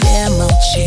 别冒气